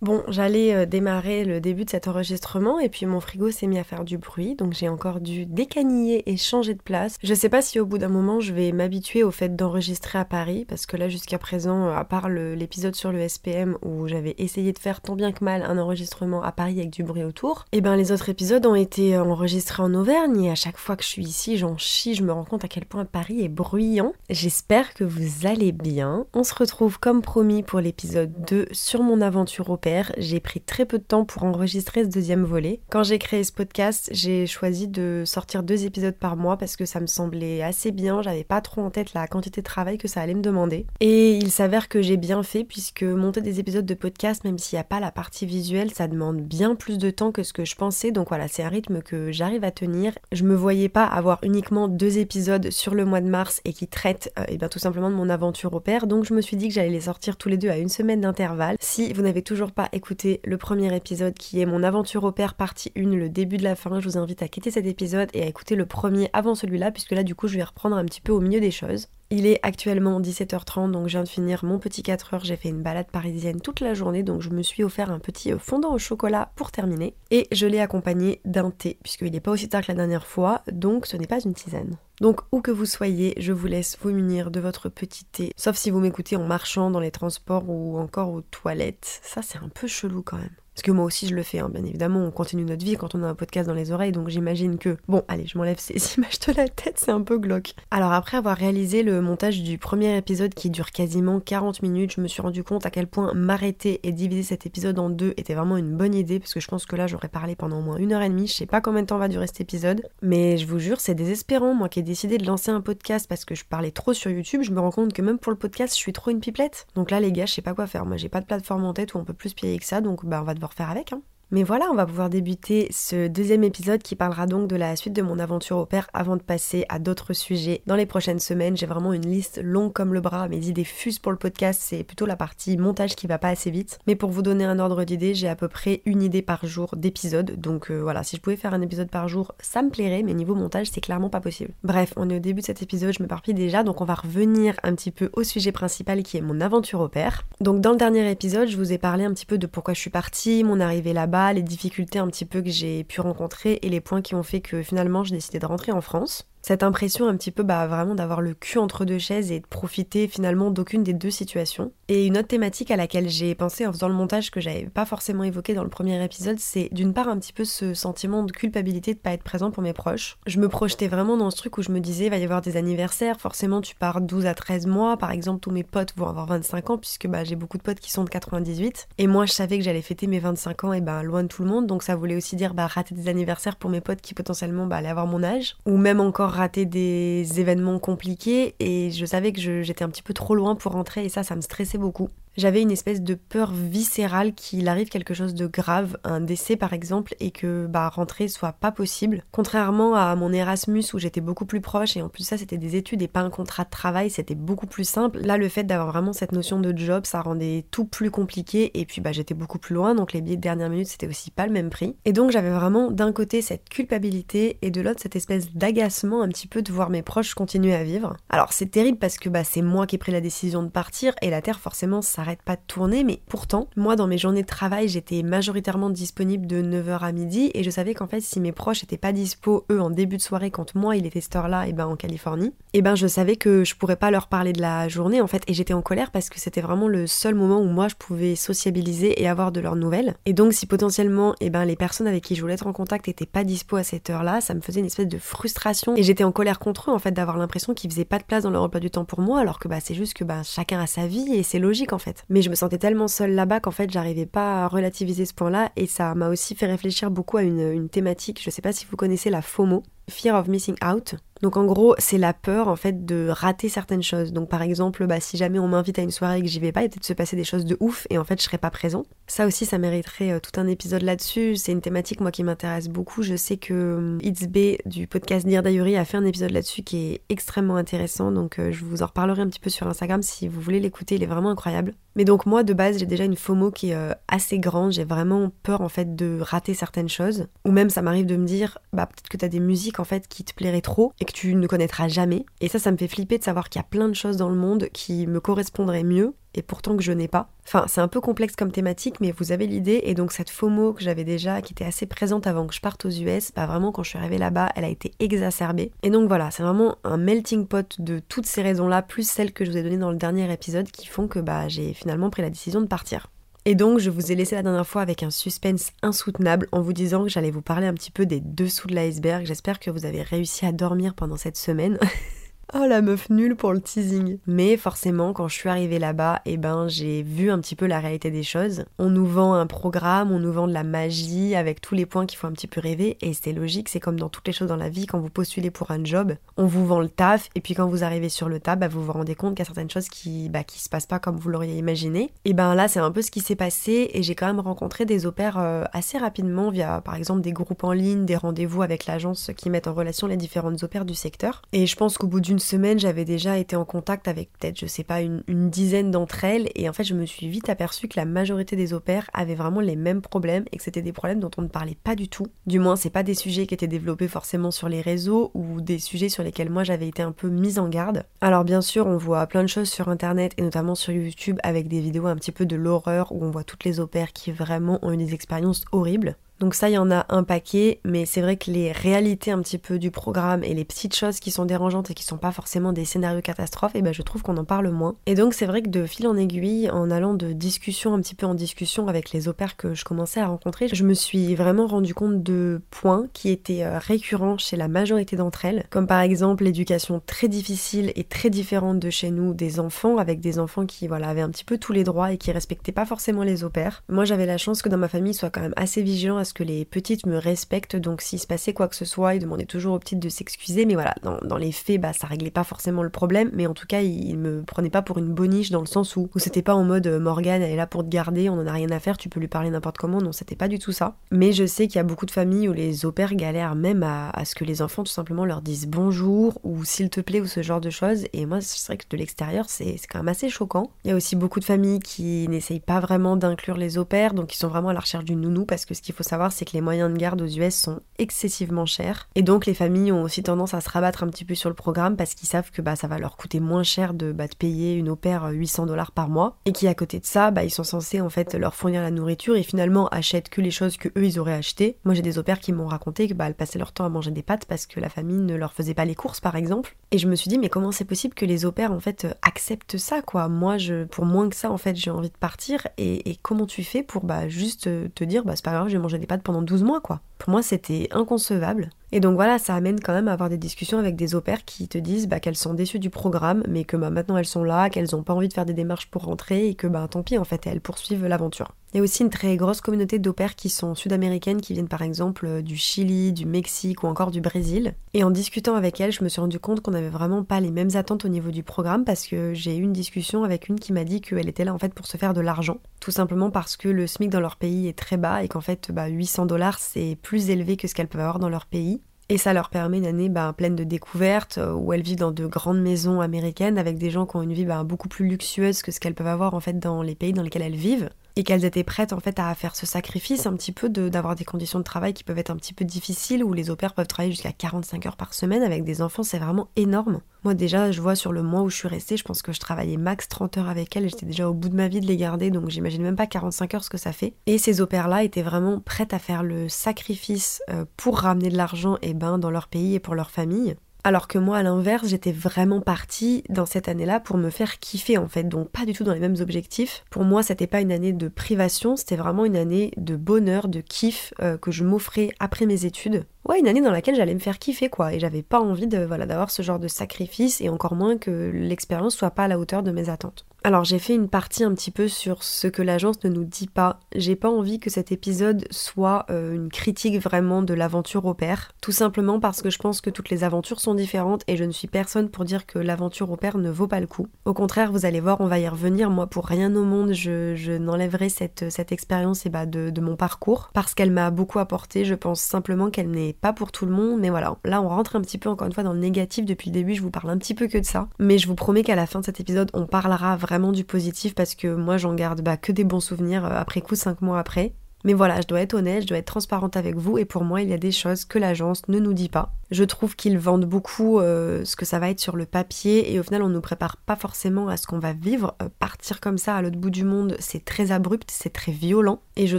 Bon, j'allais euh, démarrer le début de cet enregistrement et puis mon frigo s'est mis à faire du bruit, donc j'ai encore dû décaniller et changer de place. Je sais pas si au bout d'un moment je vais m'habituer au fait d'enregistrer à Paris, parce que là jusqu'à présent, à part l'épisode sur le SPM où j'avais essayé de faire tant bien que mal un enregistrement à Paris avec du bruit autour, et ben les autres épisodes ont été enregistrés en Auvergne et à chaque fois que je suis ici, j'en chie, je me rends compte à quel point Paris est bruyant. J'espère que vous allez bien. On se retrouve comme promis pour l'épisode 2 sur mon aventure au J'ai pris très peu de temps pour enregistrer ce deuxième volet. Quand j'ai créé ce podcast, j'ai choisi de sortir deux épisodes par mois parce que ça me semblait assez bien. J'avais pas trop en tête la quantité de travail que ça allait me demander. Et il s'avère que j'ai bien fait puisque monter des épisodes de podcast, même s'il n'y a pas la partie visuelle, ça demande bien plus de temps que ce que je pensais. Donc voilà, c'est un rythme que j'arrive à tenir. Je me voyais pas avoir uniquement deux épisodes sur le mois de mars et qui traitent euh, eh bien, tout simplement de mon aventure au père. Donc je me suis dit que j'allais les sortir tous les deux à une semaine d'intervalle. Si vous n'avez toujours pas écouté le premier épisode qui est mon aventure au père partie 1, le début de la fin, je vous invite à quitter cet épisode et à écouter le premier avant celui-là puisque là du coup je vais reprendre un petit peu au milieu des choses. Il est actuellement 17h30, donc je viens de finir mon petit 4 heures. J'ai fait une balade parisienne toute la journée, donc je me suis offert un petit euh, fondant au chocolat pour terminer. Et je l'ai accompagné d'un thé, puisqu'il n'est pas aussi tard que la dernière fois, donc ce n'est pas une tisane. Donc où que vous soyez, je vous laisse vous munir de votre petit thé, sauf si vous m'écoutez en marchant dans les transports ou encore aux toilettes. Ça c'est un peu chelou quand même. Parce que moi aussi je le fais, hein, bien évidemment, on continue notre vie quand on a un podcast dans les oreilles, donc j'imagine que... Bon, allez, je m'enlève ces images de la tête, c'est un peu glauque. Alors après avoir réalisé le montage du premier épisode qui dure quasiment 40 minutes, je me suis rendu compte à quel point m'arrêter et diviser cet épisode en deux était vraiment une bonne idée, parce que je pense que là j'aurais parlé pendant au moins une heure et demie, je sais pas combien de temps va durer cet épisode, mais je vous jure, c'est désespérant, moi qui ai décidé de lancer un podcast parce que je parlais trop sur YouTube, je me rends compte que même pour le podcast, je suis trop une pipelette. Donc là les gars, je sais pas quoi faire, moi j'ai pas de plateforme en tête où on peut plus payer que ça, donc bah on va devoir faire avec, hein. Mais voilà, on va pouvoir débuter ce deuxième épisode qui parlera donc de la suite de mon aventure au père avant de passer à d'autres sujets. Dans les prochaines semaines, j'ai vraiment une liste longue comme le bras. Mes idées fusent pour le podcast, c'est plutôt la partie montage qui va pas assez vite. Mais pour vous donner un ordre d'idée, j'ai à peu près une idée par jour d'épisode. Donc euh, voilà, si je pouvais faire un épisode par jour, ça me plairait, mais niveau montage, c'est clairement pas possible. Bref, on est au début de cet épisode, je m'éparpille déjà, donc on va revenir un petit peu au sujet principal qui est mon aventure au père. Donc dans le dernier épisode, je vous ai parlé un petit peu de pourquoi je suis partie, mon arrivée là-bas, les difficultés un petit peu que j'ai pu rencontrer et les points qui ont fait que finalement j'ai décidé de rentrer en France. Cette impression un petit peu bah, vraiment d'avoir le cul entre deux chaises et de profiter finalement d'aucune des deux situations. Et une autre thématique à laquelle j'ai pensé en faisant le montage que j'avais pas forcément évoqué dans le premier épisode, c'est d'une part un petit peu ce sentiment de culpabilité de pas être présent pour mes proches. Je me projetais vraiment dans ce truc où je me disais il va y avoir des anniversaires, forcément tu pars 12 à 13 mois, par exemple tous mes potes vont avoir 25 ans puisque bah, j'ai beaucoup de potes qui sont de 98 et moi je savais que j'allais fêter mes 25 ans et ben loin de tout le monde donc ça voulait aussi dire bah rater des anniversaires pour mes potes qui potentiellement bah, allaient avoir mon âge ou même encore rater des événements compliqués et je savais que j'étais un petit peu trop loin pour rentrer et ça ça me stressait beaucoup. J'avais une espèce de peur viscérale qu'il arrive quelque chose de grave, un décès par exemple, et que bah rentrer soit pas possible. Contrairement à mon Erasmus où j'étais beaucoup plus proche et en plus ça c'était des études et pas un contrat de travail, c'était beaucoup plus simple. Là le fait d'avoir vraiment cette notion de job, ça rendait tout plus compliqué et puis bah j'étais beaucoup plus loin donc les billets de dernière minute c'était aussi pas le même prix. Et donc j'avais vraiment d'un côté cette culpabilité et de l'autre cette espèce d'agacement un petit peu de voir mes proches continuer à vivre. Alors c'est terrible parce que bah c'est moi qui ai pris la décision de partir et la terre forcément pas de tourner mais pourtant moi dans mes journées de travail j'étais majoritairement disponible de 9h à midi et je savais qu'en fait si mes proches étaient pas dispo eux en début de soirée quand moi il était cette heure-là et ben en Californie et ben je savais que je pourrais pas leur parler de la journée en fait et j'étais en colère parce que c'était vraiment le seul moment où moi je pouvais sociabiliser et avoir de leurs nouvelles. Et donc si potentiellement et ben les personnes avec qui je voulais être en contact étaient pas dispo à cette heure-là ça me faisait une espèce de frustration et j'étais en colère contre eux en fait d'avoir l'impression qu'ils faisaient pas de place dans leur emploi du temps pour moi alors que bah c'est juste que bah chacun a sa vie et c'est logique en fait mais je me sentais tellement seule là-bas qu'en fait j'arrivais pas à relativiser ce point-là et ça m'a aussi fait réfléchir beaucoup à une, thématique je sais pas si vous connaissez la FOMO Fear of Missing Out. Donc en gros, c'est la peur en fait de rater certaines choses. Donc par exemple, bah, si jamais on m'invite à une soirée et que j'y vais pas, il peut-être se passer des choses de ouf et en fait je serai pas présent. Ça aussi, ça mériterait euh, tout un épisode là-dessus. C'est une thématique moi qui m'intéresse beaucoup. Je sais que euh, It's B du podcast Diary a fait un épisode là-dessus qui est extrêmement intéressant. Donc euh, je vous en reparlerai un petit peu sur Instagram si vous voulez l'écouter. Il est vraiment incroyable. Mais donc moi de base j'ai déjà une FOMO qui est assez grande. J'ai vraiment peur en fait de rater certaines choses. Ou même ça m'arrive de me dire bah peut-être que t'as des musiques en fait qui te plairaient trop et que tu ne connaîtras jamais. Et ça, ça me fait flipper de savoir qu'il y a plein de choses dans le monde qui me correspondraient mieux et pourtant que je n'ai pas. Enfin, c'est un peu complexe comme thématique, mais vous avez l'idée. Et donc cette FOMO que j'avais déjà, qui était assez présente avant que je parte aux US, bah vraiment quand je suis arrivée là-bas, elle a été exacerbée. Et donc voilà, c'est vraiment un melting pot de toutes ces raisons-là, plus celles que je vous ai données dans le dernier épisode, qui font que bah j'ai finalement pris la décision de partir. Et donc, je vous ai laissé la dernière fois avec un suspense insoutenable en vous disant que j'allais vous parler un petit peu des dessous de l'iceberg. J'espère que vous avez réussi à dormir pendant cette semaine. Oh la meuf nulle pour le teasing. Mais forcément, quand je suis arrivée là-bas, eh ben j'ai vu un petit peu la réalité des choses. On nous vend un programme, on nous vend de la magie avec tous les points qu'il faut un petit peu rêver. Et c'est logique, c'est comme dans toutes les choses dans la vie, quand vous postulez pour un job, on vous vend le taf, et puis quand vous arrivez sur le taf, bah, vous vous rendez compte qu'il y a certaines choses qui, bah, se passent pas comme vous l'auriez imaginé. Et ben là, c'est un peu ce qui s'est passé, et j'ai quand même rencontré des opères euh, assez rapidement via par exemple des groupes en ligne, des rendez-vous avec l'agence qui mettent en relation les différentes opères du secteur. Et je pense qu'au bout d'une semaine, j'avais déjà été en contact avec peut-être, je sais pas, une, dizaine d'entre elles. Et en fait, je me suis vite aperçue que la majorité des opères avaient vraiment les mêmes problèmes et que c'était des problèmes dont on ne parlait pas du tout. Du moins, c'est pas des sujets qui étaient développés forcément sur les réseaux ou des sujets sur lesquels moi j'avais été un peu mise en garde. Alors, bien sûr, on voit plein de choses sur internet et notamment sur YouTube avec des vidéos un petit peu de l'horreur où on voit toutes les opères qui vraiment ont eu des expériences horribles. Donc ça, il y en a un paquet, mais c'est vrai que les réalités un petit peu du programme et les petites choses qui sont dérangeantes et qui sont pas forcément des scénarios catastrophes, et eh ben je trouve qu'on en parle moins. Et donc c'est vrai que de fil en aiguille, en allant de discussion un petit peu en discussion avec les opères que je commençais à rencontrer, je me suis vraiment rendu compte de points qui étaient euh, récurrents chez la majorité d'entre elles, comme par exemple l'éducation très difficile et très différente de chez nous des enfants, avec des enfants qui voilà avaient un petit peu tous les droits et qui respectaient pas forcément les opères. Moi j'avais la chance que dans ma famille soit quand même assez vigilant que les petites me respectent, donc s'il se passait quoi que ce soit, ils demandaient toujours aux petites de s'excuser, mais voilà, dans, les faits, bah ça réglait pas forcément le problème, mais en tout cas, ils me prenaient pas pour une boniche dans le sens où, c'était pas en mode euh, Morgane, elle est là pour te garder, on en a rien à faire, tu peux lui parler n'importe comment, non, c'était pas du tout ça. Mais je sais qu'il y a beaucoup de familles où les opères galèrent même à, ce que les enfants tout simplement leur disent bonjour ou s'il te plaît ou ce genre de choses, et moi, c'est vrai que de l'extérieur, c'est quand même assez choquant. Il y a aussi beaucoup de familles qui n'essayent pas vraiment d'inclure les opères, donc ils sont vraiment à la recherche du nounou, parce que ce qu'il faut savoir, c'est que les moyens de garde aux US sont excessivement chers. Et donc les familles ont aussi tendance à se rabattre un petit peu sur le programme parce qu'ils savent que bah, ça va leur coûter moins cher de, bah, de payer une opère 800 dollars par mois. Et qui à côté de ça, bah, ils sont censés en fait leur fournir la nourriture et finalement achètent que les choses que eux ils auraient achetées. Moi j'ai des opères qui m'ont raconté que bah, elles passaient leur temps à manger des pâtes parce que la famille ne leur faisait pas les courses par exemple. Et je me suis dit mais comment c'est possible que les opères en fait acceptent ça quoi? Moi je pour moins que ça en fait j'ai envie de partir et, comment tu fais pour bah juste te dire bah c'est pas grave je vais manger des pâtes pendant 12 mois, quoi. Pour moi, c'était inconcevable. Et donc voilà, ça amène quand même à avoir des discussions avec des opères qui te disent bah, qu'elles sont déçues du programme, mais que bah, maintenant elles sont là, qu'elles n'ont pas envie de faire des démarches pour rentrer et que bah, tant pis en fait, elles poursuivent l'aventure. Il y a aussi une très grosse communauté d'opères qui sont sud-américaines, qui viennent par exemple euh, du Chili, du Mexique ou encore du Brésil. Et en discutant avec elles, je me suis rendu compte qu'on n'avait vraiment pas les mêmes attentes au niveau du programme parce que j'ai eu une discussion avec une qui m'a dit qu'elle était là en fait pour se faire de l'argent. Tout simplement parce que le SMIC dans leur pays est très bas et qu'en fait 800 dollars c'est plus élevé que ce qu'elles peuvent avoir dans leur pays. Et ça leur permet une année bah, pleine de découvertes, euh, où elles vivent dans de grandes maisons américaines avec des gens qui ont une vie bah, beaucoup plus luxueuse que ce qu'elles peuvent avoir en fait dans les pays dans lesquels elles vivent et qu'elles étaient prêtes en fait à faire ce sacrifice un petit peu d'avoir des conditions de travail qui peuvent être un petit peu difficiles où les opères peuvent travailler jusqu'à 45 heures par semaine avec des enfants, c'est vraiment énorme. Moi déjà, je vois sur le mois où je suis restée, je pense que je travaillais max 30 heures avec elles, j'étais déjà au bout de ma vie de les garder donc j'imagine même pas 45 heures ce que ça fait. Et ces opères là étaient vraiment prêtes à faire le sacrifice euh, pour ramener de l'argent et eh ben dans leur pays et pour leur famille. Alors que moi, à l'inverse, j'étais vraiment partie dans cette année-là pour me faire kiffer en fait, donc pas du tout dans les mêmes objectifs. Pour moi, c'était pas une année de privation, c'était vraiment une année de bonheur, de kiff euh, que je m'offrais après mes études. Ouais, une année dans laquelle j'allais me faire kiffer quoi, et j'avais pas envie voilà d'avoir ce genre de sacrifice et encore moins que l'expérience soit pas à la hauteur de mes attentes. Alors j'ai fait une partie un petit peu sur ce que l'agence ne nous dit pas. J'ai pas envie que cet épisode soit euh, une critique vraiment de l'aventure au pair, tout simplement parce que je pense que toutes les aventures sont différentes et je ne suis personne pour dire que l'aventure au pair ne vaut pas le coup. Au contraire, vous allez voir, on va y revenir. Moi, pour rien au monde, je, n'enlèverai cette, cette expérience et bah, de, de mon parcours parce qu'elle m'a beaucoup apporté. Je pense simplement qu'elle n'est pas pour tout le monde, mais voilà. Là, on rentre un petit peu encore une fois dans le négatif depuis le début. Je vous parle un petit peu que de ça, mais je vous promets qu'à la fin de cet épisode, on parlera vraiment du positif parce que moi, j'en garde bah, que des bons souvenirs euh, après coup, cinq mois après. Mais voilà, je dois être honnête, je dois être transparente avec vous et pour moi, il y a des choses que l'agence ne nous dit pas. Je trouve qu'ils vendent beaucoup euh, ce que ça va être sur le papier et au final on nous prépare pas forcément à ce qu'on va vivre. Euh, partir comme ça à l'autre bout du monde, c'est très abrupt, c'est très violent et je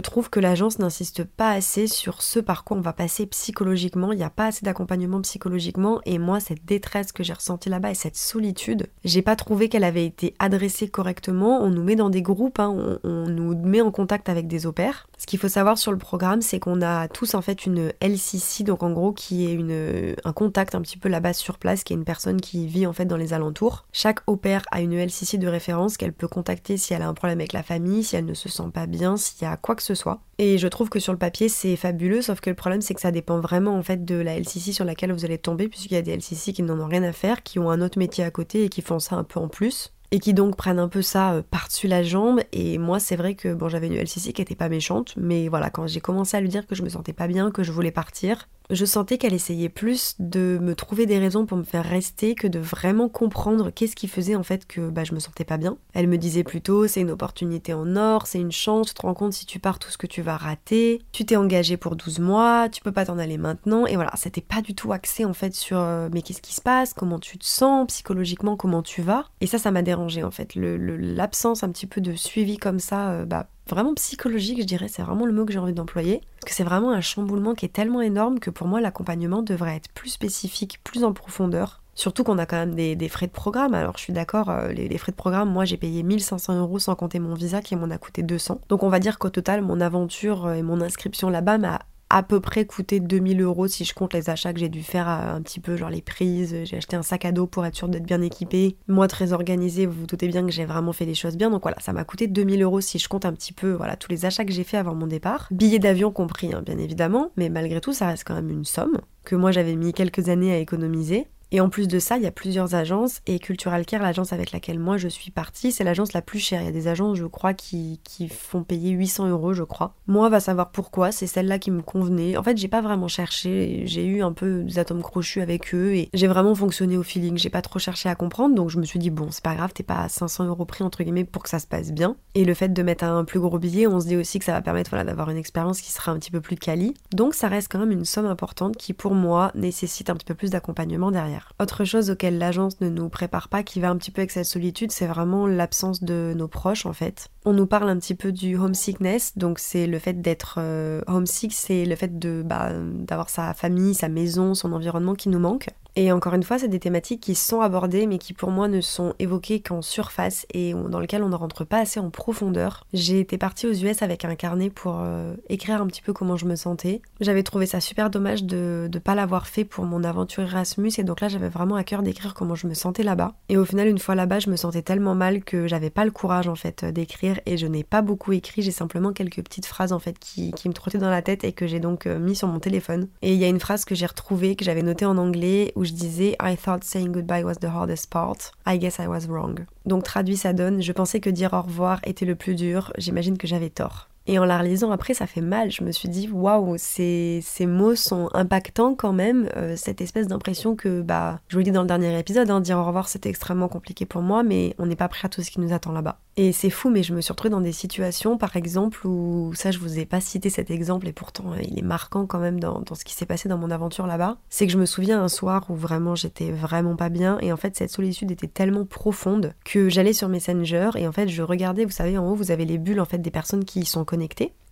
trouve que l'agence n'insiste pas assez sur ce par quoi on va passer psychologiquement. Il n'y a pas assez d'accompagnement psychologiquement et moi cette détresse que j'ai ressentie là-bas et cette solitude, j'ai pas trouvé qu'elle avait été adressée correctement. On nous met dans des groupes, hein, on, nous met en contact avec des opères. Qu'il faut savoir sur le programme, c'est qu'on a tous en fait une LCC, donc en gros qui est une un contact un petit peu là-bas sur place, qui est une personne qui vit en fait dans les alentours. Chaque opère a une LCC de référence qu'elle peut contacter si elle a un problème avec la famille, si elle ne se sent pas bien, s'il y a quoi que ce soit. Et je trouve que sur le papier c'est fabuleux, sauf que le problème c'est que ça dépend vraiment en fait de la LCC sur laquelle vous allez tomber, puisqu'il y a des LCC qui n'en ont rien à faire, qui ont un autre métier à côté et qui font ça un peu en plus et qui donc prennent un peu ça euh, par-dessus la jambe. Et moi, c'est vrai que bon, j'avais une LCC qui était pas méchante, mais voilà, quand j'ai commencé à lui dire que je me sentais pas bien, que je voulais partir, je sentais qu'elle essayait plus de me trouver des raisons pour me faire rester que de vraiment comprendre qu'est-ce qui faisait en fait que bah, je me sentais pas bien. Elle me disait plutôt c'est une opportunité en or, c'est une chance, tu te rends compte si tu pars tout ce que tu vas rater, tu t'es engagé pour 12 mois, tu peux pas t'en aller maintenant. Et voilà, c'était pas du tout axé en fait sur euh, mais qu'est-ce qui se passe, comment tu te sens? Psychologiquement, comment tu vas? Et ça, ça m'a dérangé en fait. L'absence un petit peu de suivi comme ça, euh, bah vraiment psychologique, je dirais, c'est vraiment le mot que j'ai envie d'employer. Parce que c'est vraiment un chamboulement qui est tellement énorme que pour moi, l'accompagnement devrait être plus spécifique, plus en profondeur. Surtout qu'on a quand même des, frais de programme. Alors je suis d'accord, euh, les, les, frais de programme, moi j'ai payé 1500 euros sans compter mon visa qui m'en a coûté 200. Donc on va dire qu'au total, mon aventure euh, et mon inscription là-bas m'a à peu près coûté 2000 euros si je compte les achats que j'ai dû faire euh, un petit peu, genre les prises. J'ai acheté un sac à dos pour être sûr d'être bien équipé. Moi, très organisé, vous vous doutez bien que j'ai vraiment fait les choses bien. Donc voilà, ça m'a coûté 2000 euros si je compte un petit peu, voilà, tous les achats que j'ai fait avant mon départ. Billets d'avion compris, hein, bien évidemment. Mais malgré tout, ça reste quand même une somme que moi j'avais mis quelques années à économiser. Et en plus de ça, il y a plusieurs agences et Cultural Care, l'agence avec laquelle moi je suis partie, c'est l'agence la plus chère. Il y a des agences, je crois, qui, qui font payer 800 euros, je crois. Moi, va savoir pourquoi, c'est celle-là qui me convenait. En fait, j'ai pas vraiment cherché, j'ai eu un peu des atomes crochus avec eux et j'ai vraiment fonctionné au feeling. J'ai pas trop cherché à comprendre, donc je me suis dit, bon, c'est pas grave, t'es pas à 500 euros prix entre guillemets pour que ça se passe bien. Et le fait de mettre un plus gros billet, on se dit aussi que ça va permettre voilà, d'avoir une expérience qui sera un petit peu plus quali. Donc ça reste quand même une somme importante qui, pour moi, nécessite un petit peu plus d'accompagnement derrière. Autre chose auquel l'agence ne nous prépare pas, qui va un petit peu avec cette solitude, c'est vraiment l'absence de nos proches en fait. On nous parle un petit peu du homesickness, donc c'est le fait d'être euh, homesick, c'est le fait de bah, d'avoir sa famille, sa maison, son environnement qui nous manque. Et encore une fois, c'est des thématiques qui sont abordées, mais qui pour moi ne sont évoquées qu'en surface et dans lesquelles on ne rentre pas assez en profondeur. J'ai été partie aux US avec un carnet pour euh, écrire un petit peu comment je me sentais. J'avais trouvé ça super dommage de ne pas l'avoir fait pour mon aventure Erasmus, et donc là j'avais vraiment à cœur d'écrire comment je me sentais là-bas. Et au final, une fois là-bas, je me sentais tellement mal que j'avais pas le courage en fait d'écrire, et je n'ai pas beaucoup écrit, j'ai simplement quelques petites phrases en fait qui, qui me trottaient dans la tête et que j'ai donc euh, mis sur mon téléphone. Et il y a une phrase que j'ai retrouvée, que j'avais notée en anglais, où je disais I thought saying goodbye was the hardest part. I guess I was wrong. Donc traduit ça donne je pensais que dire au revoir était le plus dur, j'imagine que j'avais tort. Et en la relisant après, ça fait mal. Je me suis dit, waouh, ces, ces mots sont impactants quand même. Euh, cette espèce d'impression que, bah, je vous le dis dans le dernier épisode, hein, dire au revoir c'était extrêmement compliqué pour moi, mais on n'est pas prêt à tout ce qui nous attend là-bas. Et c'est fou, mais je me suis retrouvée dans des situations, par exemple, où, ça je vous ai pas cité cet exemple, et pourtant euh, il est marquant quand même dans, dans ce qui s'est passé dans mon aventure là-bas. C'est que je me souviens un soir où vraiment j'étais vraiment pas bien, et en fait cette solitude était tellement profonde que j'allais sur Messenger, et en fait je regardais, vous savez, en haut vous avez les bulles en fait des personnes qui sont